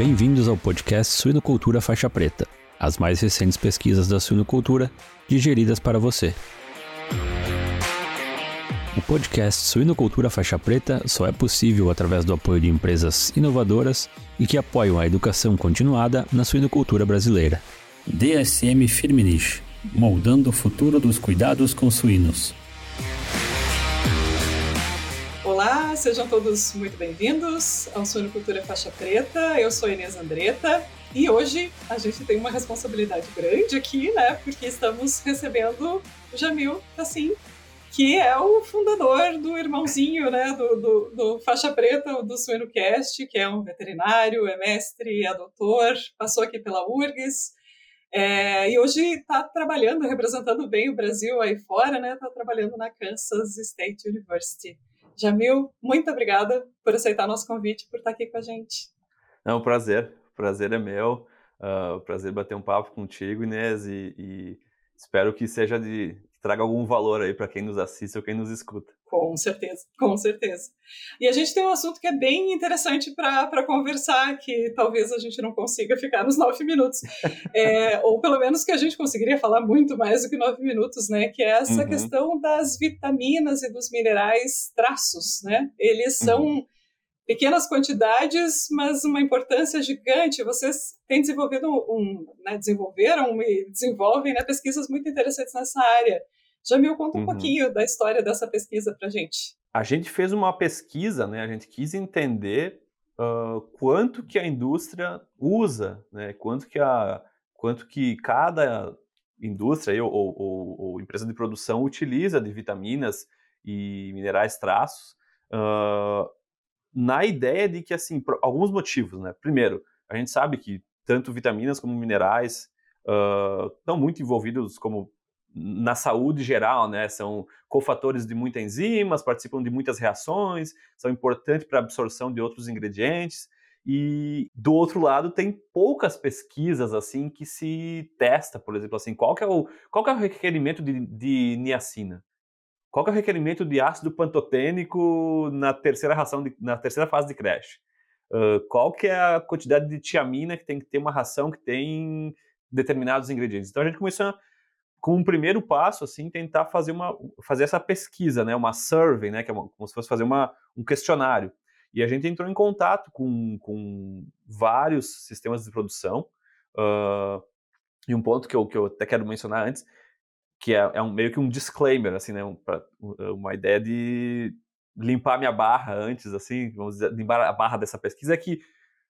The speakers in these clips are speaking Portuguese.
Bem-vindos ao podcast Suinocultura Faixa Preta, as mais recentes pesquisas da suinocultura digeridas para você. O podcast Suinocultura Faixa Preta só é possível através do apoio de empresas inovadoras e que apoiam a educação continuada na suinocultura brasileira. DSM Firmenich, moldando o futuro dos cuidados com suínos. Sejam todos muito bem-vindos ao Suinocultura Faixa Preta. Eu sou Inês Andretta e hoje a gente tem uma responsabilidade grande aqui, né? Porque estamos recebendo o Jamil Tassim, que é o fundador do irmãozinho, né? Do, do, do Faixa Preta, do Suinocast, que é um veterinário, é mestre, é doutor, passou aqui pela URGS. É, e hoje está trabalhando, representando bem o Brasil aí fora, né? Está trabalhando na Kansas State University. Jamil, muito obrigada por aceitar nosso convite, por estar aqui com a gente. É um prazer, o prazer é meu. Uh, prazer bater um papo contigo, Inês, e, e espero que seja de traga algum valor aí para quem nos assiste ou quem nos escuta. Com certeza, com certeza. E a gente tem um assunto que é bem interessante para conversar, que talvez a gente não consiga ficar nos nove minutos, é, ou pelo menos que a gente conseguiria falar muito mais do que nove minutos, né? Que é essa uhum. questão das vitaminas e dos minerais traços, né? Eles são uhum. Pequenas quantidades, mas uma importância gigante. Vocês têm desenvolvido um, né, desenvolveram e desenvolvem né, pesquisas muito interessantes nessa área. Jamil, conta um uhum. pouquinho da história dessa pesquisa para gente. A gente fez uma pesquisa, né? A gente quis entender uh, quanto que a indústria usa, né? Quanto que a, quanto que cada indústria ou, ou, ou empresa de produção utiliza de vitaminas e minerais traços, uh, na ideia de que assim, por alguns motivos, né? Primeiro, a gente sabe que tanto vitaminas como minerais uh, estão muito envolvidos como na saúde geral, né? São cofatores de muitas enzimas, participam de muitas reações, são importantes para a absorção de outros ingredientes. E do outro lado tem poucas pesquisas assim que se testa, por exemplo, assim, qual que é o, qual que é o requerimento de, de niacina? Qual é o requerimento de ácido pantotênico na terceira ração de, na terceira fase de creche? Uh, qual que é a quantidade de tiamina que tem que ter uma ração que tem determinados ingredientes? Então a gente começou a com um primeiro passo, assim, tentar fazer uma fazer essa pesquisa, né, uma survey, né, que é uma, como se fosse fazer uma, um questionário. E a gente entrou em contato com, com vários sistemas de produção. Uh, e um ponto que eu, que eu até quero mencionar antes, que é, é um, meio que um disclaimer, assim, né, um, pra, uma ideia de limpar minha barra antes, assim, vamos dizer, limpar a barra dessa pesquisa, é que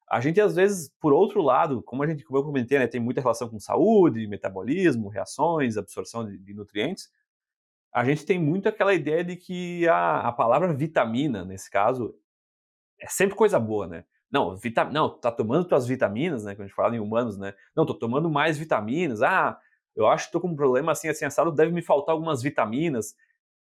a gente, às vezes, por outro lado, como a gente, como eu comentei, né, tem muita relação com saúde, metabolismo, reações, absorção de, de nutrientes. A gente tem muito aquela ideia de que a, a palavra vitamina, nesse caso, é sempre coisa boa, né? Não, vita, não, tá tomando tuas vitaminas, né? Quando a gente fala em humanos, né? Não, tô tomando mais vitaminas. Ah, eu acho que tô com um problema assim, assim, assado, deve me faltar algumas vitaminas.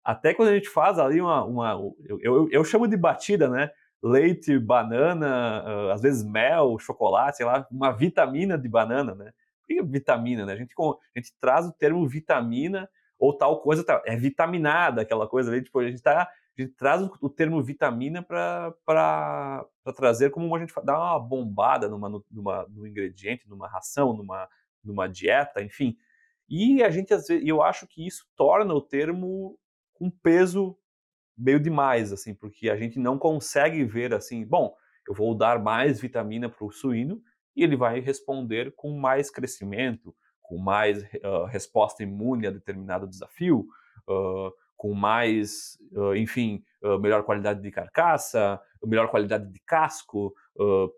Até quando a gente faz ali uma. uma eu, eu, eu chamo de batida, né? leite, banana, uh, às vezes mel, chocolate, sei lá, uma vitamina de banana, né? Por que vitamina, né? A gente, a gente traz o termo vitamina ou tal coisa, tá, é vitaminada aquela coisa ali, tipo, a gente, tá, a gente traz o, o termo vitamina para trazer como a gente dá uma bombada numa, numa, num ingrediente, numa ração, numa, numa dieta, enfim. E a gente, às vezes, eu acho que isso torna o termo um peso meio demais, assim, porque a gente não consegue ver assim, bom, eu vou dar mais vitamina para o suíno e ele vai responder com mais crescimento, com mais uh, resposta imune a determinado desafio, uh, com mais, uh, enfim, melhor qualidade de carcaça, melhor qualidade de casco,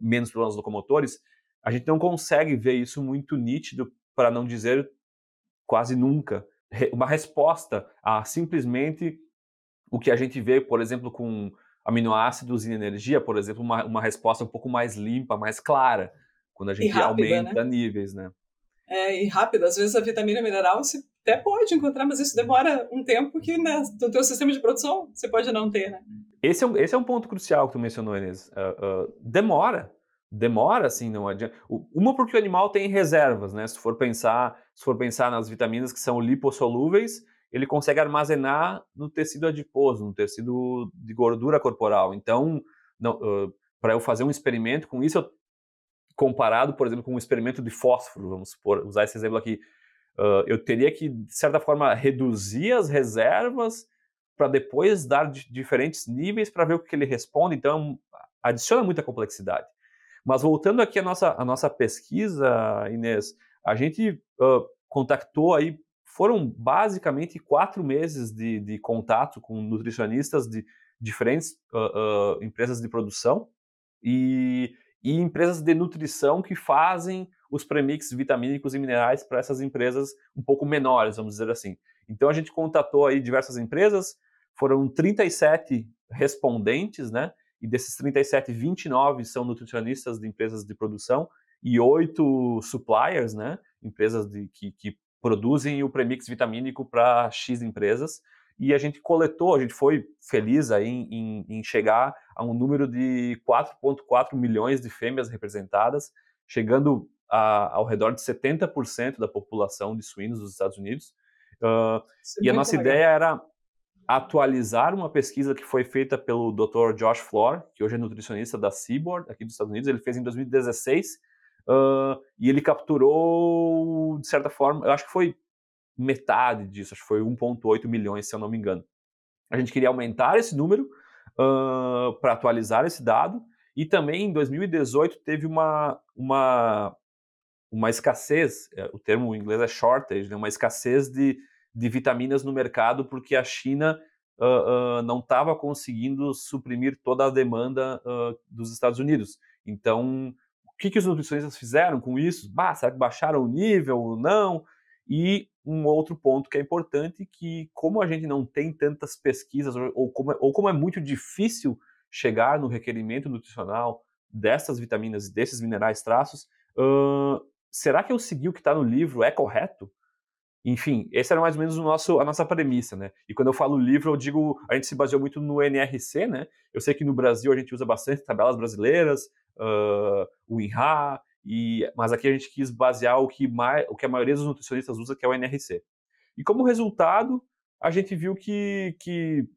menos problemas locomotores. A gente não consegue ver isso muito nítido, para não dizer quase nunca, uma resposta a simplesmente o que a gente vê, por exemplo, com aminoácidos e energia, por exemplo, uma, uma resposta um pouco mais limpa, mais clara, quando a gente rápida, aumenta né? níveis, né? É, e rápido, às vezes a vitamina mineral você até pode encontrar, mas isso demora um tempo que né, no teu sistema de produção você pode não ter, né? Esse é um, esse é um ponto crucial que tu mencionou, Inês. Uh, uh, demora, demora, assim, não adianta. Uma porque o animal tem reservas, né? Se for pensar, se for pensar nas vitaminas que são lipossolúveis, ele consegue armazenar no tecido adiposo, no tecido de gordura corporal. Então, uh, para eu fazer um experimento com isso, eu, comparado, por exemplo, com um experimento de fósforo, vamos supor, usar esse exemplo aqui, uh, eu teria que, de certa forma, reduzir as reservas para depois dar diferentes níveis para ver o que ele responde, então adiciona muita complexidade. Mas voltando aqui à nossa, à nossa pesquisa, Inês, a gente uh, contactou aí, foram basicamente quatro meses de, de contato com nutricionistas de diferentes uh, uh, empresas de produção e, e, empresas de nutrição que fazem os premix vitamínicos e minerais para essas empresas um pouco menores, vamos dizer assim. Então a gente contatou aí diversas empresas, foram 37 respondentes, né? E desses 37, 29 são nutricionistas de empresas de produção e oito suppliers, né? Empresas de, que, que produzem o premix vitamínico para X empresas. E a gente coletou, a gente foi feliz aí em, em, em chegar a um número de 4,4 milhões de fêmeas representadas, chegando a, ao redor de 70% da população de suínos dos Estados Unidos. Uh, e a nossa legal. ideia era atualizar uma pesquisa que foi feita pelo Dr. Josh Flor, que hoje é nutricionista da Seaboard, aqui dos Estados Unidos. Ele fez em 2016 uh, e ele capturou, de certa forma, eu acho que foi metade disso, acho que foi 1,8 milhões, se eu não me engano. A gente queria aumentar esse número uh, para atualizar esse dado e também em 2018 teve uma, uma, uma escassez, é, o termo em inglês é shortage, né, uma escassez de de vitaminas no mercado porque a China uh, uh, não estava conseguindo suprimir toda a demanda uh, dos Estados Unidos. Então, o que, que os nutricionistas fizeram com isso? Bah, será que baixaram o nível ou não? E um outro ponto que é importante, que como a gente não tem tantas pesquisas, ou como é, ou como é muito difícil chegar no requerimento nutricional dessas vitaminas e desses minerais traços, será que eu segui o que está no livro é correto? Enfim, esse era mais ou menos o nosso, a nossa premissa, né? E quando eu falo livro, eu digo, a gente se baseou muito no NRC, né? Eu sei que no Brasil a gente usa bastante tabelas brasileiras, uh, o INRA, e, mas aqui a gente quis basear o que, mais, o que a maioria dos nutricionistas usa, que é o NRC. E como resultado, a gente viu que, que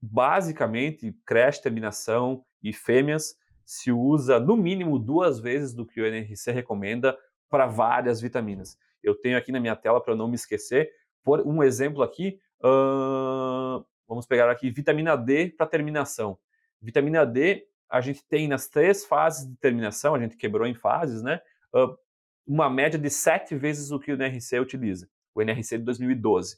basicamente, creche, terminação e fêmeas se usa no mínimo duas vezes do que o NRC recomenda para várias vitaminas. Eu tenho aqui na minha tela para não me esquecer. Por um exemplo aqui, uh, vamos pegar aqui vitamina D para terminação. Vitamina D, a gente tem nas três fases de terminação, a gente quebrou em fases, né? Uh, uma média de sete vezes o que o NRC utiliza, o NRC de 2012.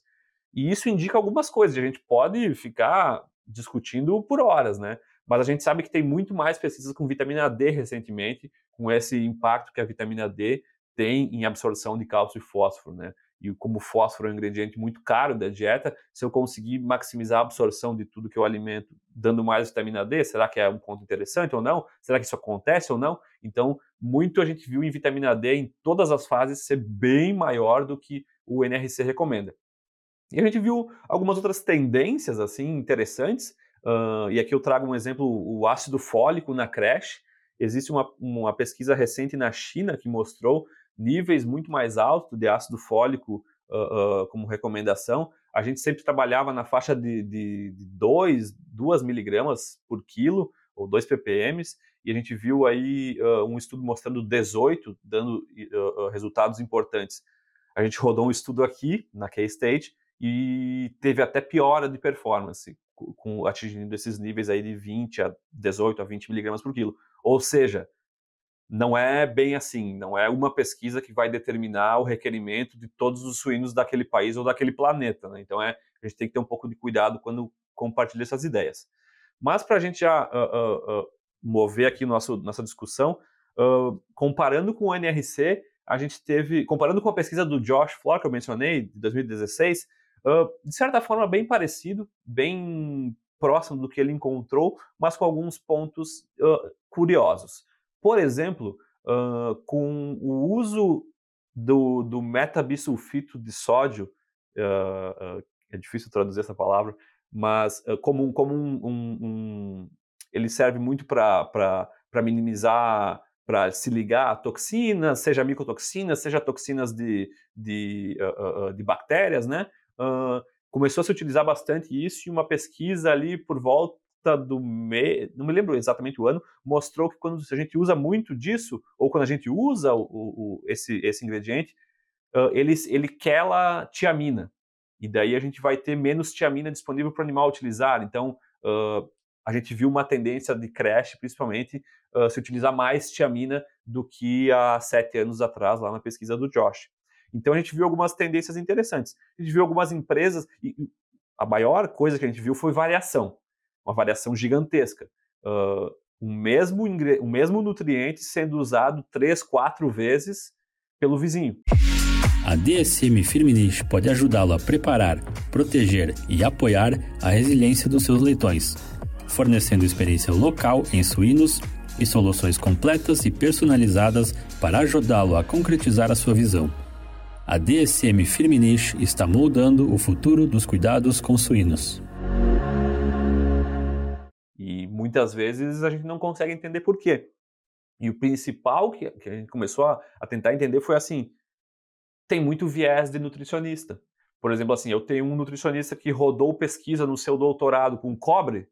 E isso indica algumas coisas, a gente pode ficar discutindo por horas, né? Mas a gente sabe que tem muito mais pesquisas com vitamina D recentemente, com esse impacto que a vitamina D tem em absorção de cálcio e fósforo, né? E como o fósforo é um ingrediente muito caro da dieta, se eu conseguir maximizar a absorção de tudo que eu alimento, dando mais vitamina D, será que é um ponto interessante ou não? Será que isso acontece ou não? Então, muito a gente viu em vitamina D em todas as fases ser bem maior do que o NRC recomenda. E a gente viu algumas outras tendências assim interessantes. Uh, e aqui eu trago um exemplo: o ácido fólico na creche. Existe uma, uma pesquisa recente na China que mostrou níveis muito mais altos de ácido fólico uh, uh, como recomendação. A gente sempre trabalhava na faixa de, 2, 2 miligramas por quilo, ou 2 ppm, e a gente viu aí uh, um estudo mostrando 18, dando resultados importantes. A gente rodou um estudo aqui, na K-State, e teve até piora de performance, com, atingindo esses níveis aí de 20 a 18 a 20 miligramas por quilo. Ou seja, não é bem assim, não é uma pesquisa que vai determinar o requerimento de todos os suínos daquele país ou daquele planeta. Né? Então é, a gente tem que ter um pouco de cuidado quando compartilha essas ideias. Mas para a gente já uh, uh, uh, mover aqui nosso, nossa discussão, comparando com o NRC, a gente teve, comparando com a pesquisa do Josh Flor, que eu mencionei, de 2016, de certa forma bem parecido, bem próximo do que ele encontrou, mas com alguns pontos curiosos. Por exemplo, uh, com o uso do, do metabisulfito de sódio, uh, uh, é difícil traduzir essa palavra, mas como, como um, um, um, ele serve muito para minimizar, para se ligar a toxinas, seja micotoxinas, seja toxinas de, de, de bactérias, né? começou a se utilizar bastante isso e uma pesquisa ali por volta do mês, não me lembro exatamente o ano, mostrou que quando a gente usa muito disso, ou quando a gente usa o, o, esse, esse ingrediente, uh, ele, ele quela tiamina. E daí a gente vai ter menos tiamina disponível para o animal utilizar. Então, uh, a gente viu uma tendência de creche, principalmente, uh, se utilizar mais tiamina do que há sete anos atrás, lá na pesquisa do Josh. Então a gente viu algumas tendências interessantes. A gente viu algumas empresas, e a maior coisa que a gente viu foi variação, uma variação gigantesca. Uh, o, mesmo o mesmo nutriente sendo usado três, quatro vezes pelo vizinho. A DSM Firmenich pode ajudá-lo a preparar, proteger e apoiar a resiliência dos seus leitões, fornecendo experiência local em suínos e soluções completas e personalizadas para ajudá-lo a concretizar a sua visão. A DSM Firmenich está moldando o futuro dos cuidados com suínos. Muitas vezes a gente não consegue entender por quê. E o principal que, que a gente começou a, a tentar entender foi assim: tem muito viés de nutricionista. Por exemplo, assim, eu tenho um nutricionista que rodou pesquisa no seu doutorado com cobre,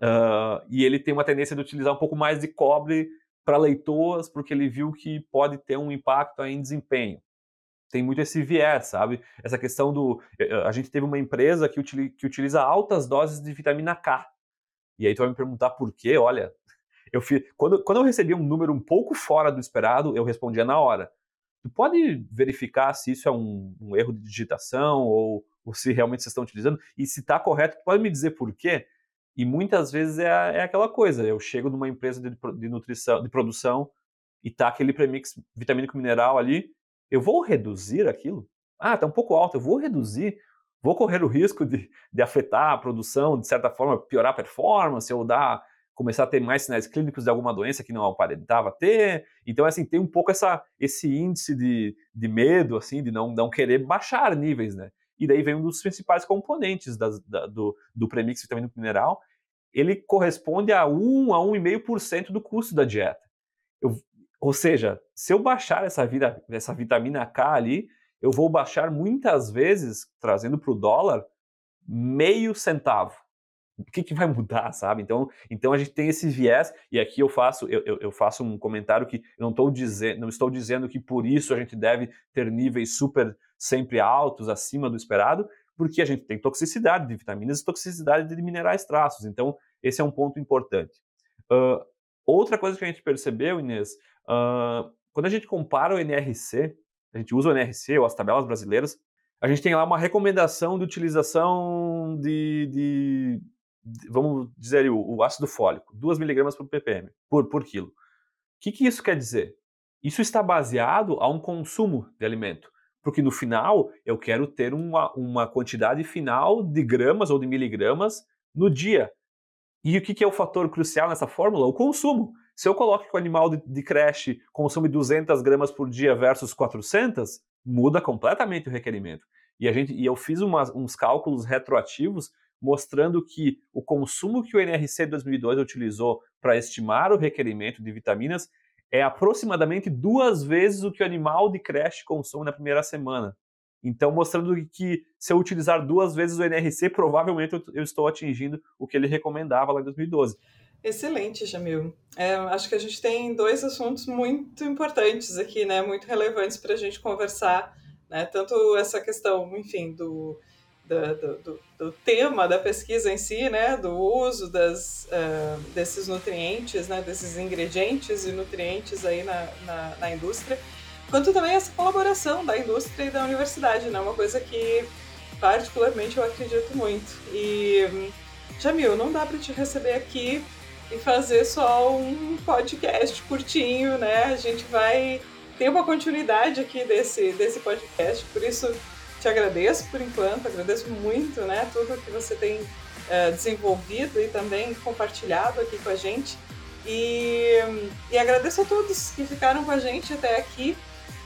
uh, e ele tem uma tendência de utilizar um pouco mais de cobre para leitoas, porque ele viu que pode ter um impacto em desempenho tem muito esse viés, sabe? Essa questão do. Eh, a gente teve uma empresa que utiliza altas doses de vitamina K. E aí tu vai me perguntar por quê? Olha, eu fiz, quando, quando eu recebia um número um pouco fora do esperado, eu respondia na hora. Tu pode verificar se isso é um, um erro de digitação ou, ou, se realmente vocês estão utilizando? E se está correto, tu pode me dizer por quê? E muitas vezes é, é aquela coisa, eu chego numa empresa de, de nutrição, de produção, e tá aquele premix vitamínico mineral ali, eu vou reduzir aquilo? Ah, está um pouco alto, eu vou reduzir, vou correr o risco de, de afetar a produção, de certa forma, piorar a performance ou dar, começar a ter mais sinais clínicos de alguma doença que não aparentava ter. Então, assim, tem um pouco essa, esse índice de, de medo, assim, de não, não querer baixar níveis, né? E daí vem um dos principais componentes das, da, do, do premix vitamínico mineral, ele corresponde a 1 a 1,5% do custo da dieta. Eu, ou seja, se eu baixar essa, vida, essa vitamina K ali, eu vou baixar muitas vezes, trazendo para o dólar, meio centavo. O que, que vai mudar, sabe? Então, então a gente tem esse viés, e aqui eu faço, eu, eu, eu faço um comentário que não, estou dizendo, não estou dizendo que por isso a gente deve ter níveis super sempre altos, acima do esperado, porque a gente tem toxicidade de vitaminas e toxicidade de minerais traços. Então, esse é um ponto importante. Uh, outra coisa que a gente percebeu, Inês, Uh, quando a gente compara o NRC, a gente usa o NRC ou as tabelas brasileiras, a gente tem lá uma recomendação de utilização de, de, de vamos dizer, o, o, ácido fólico, 2 miligramas por ppm, por, por quilo. O que, que isso quer dizer? Isso está baseado a um consumo de alimento, porque no final eu quero ter uma, uma quantidade final de gramas ou de miligramas no dia. E o que, que é o fator crucial nessa fórmula? O consumo. Se eu coloco que o animal de, de creche consome 200 gramas por dia versus 400, muda completamente o requerimento. E, a gente, e eu fiz uns cálculos retroativos mostrando que o consumo que o NRC 2002 utilizou para estimar o requerimento de vitaminas é aproximadamente duas vezes o que o animal de creche consome na primeira semana. Então, mostrando que se eu utilizar duas vezes o NRC, provavelmente eu, eu estou atingindo o que ele recomendava lá em 2012. Excelente, Jamil. É, acho que a gente tem dois assuntos muito importantes aqui, né? Muito relevantes para a gente conversar, né? Tanto essa questão, enfim, do, do, do, tema da pesquisa em si, né? Do uso das, uh, desses nutrientes, né? Desses ingredientes e nutrientes aí na, na, na, indústria, quanto também essa colaboração da indústria e da universidade, né? Uma coisa que particularmente eu acredito muito. E Jamil, não dá para te receber aqui e fazer só um podcast curtinho, né? A gente vai ter uma continuidade aqui desse, desse podcast, por isso te agradeço por enquanto, agradeço muito, né? Tudo que você tem uh, desenvolvido e também compartilhado aqui com a gente. E, e agradeço a todos que ficaram com a gente até aqui.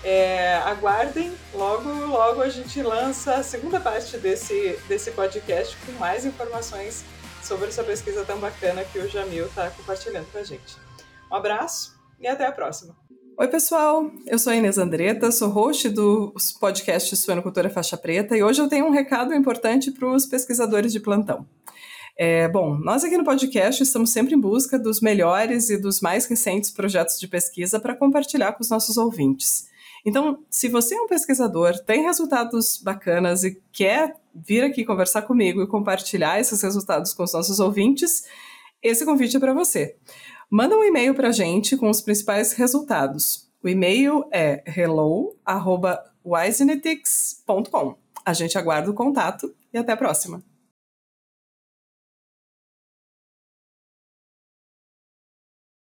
É, aguardem, logo, logo a gente lança a segunda parte desse, desse podcast com mais informações sobre essa pesquisa tão bacana que o Jamil está compartilhando com a gente. Um abraço e até a próxima. Oi, pessoal. Eu sou a Inês Andretta, sou host do podcast Suenocultura Faixa Preta e hoje eu tenho um recado importante para os pesquisadores de plantão. É, bom, nós aqui no podcast estamos sempre em busca dos melhores e dos mais recentes projetos de pesquisa para compartilhar com os nossos ouvintes. Então, se você é um pesquisador, tem resultados bacanas e quer vir aqui conversar comigo e compartilhar esses resultados com os nossos ouvintes, esse convite é para você. Manda um e-mail para a gente com os principais resultados. O e-mail é hello@wisenetics.com. A gente aguarda o contato e até a próxima.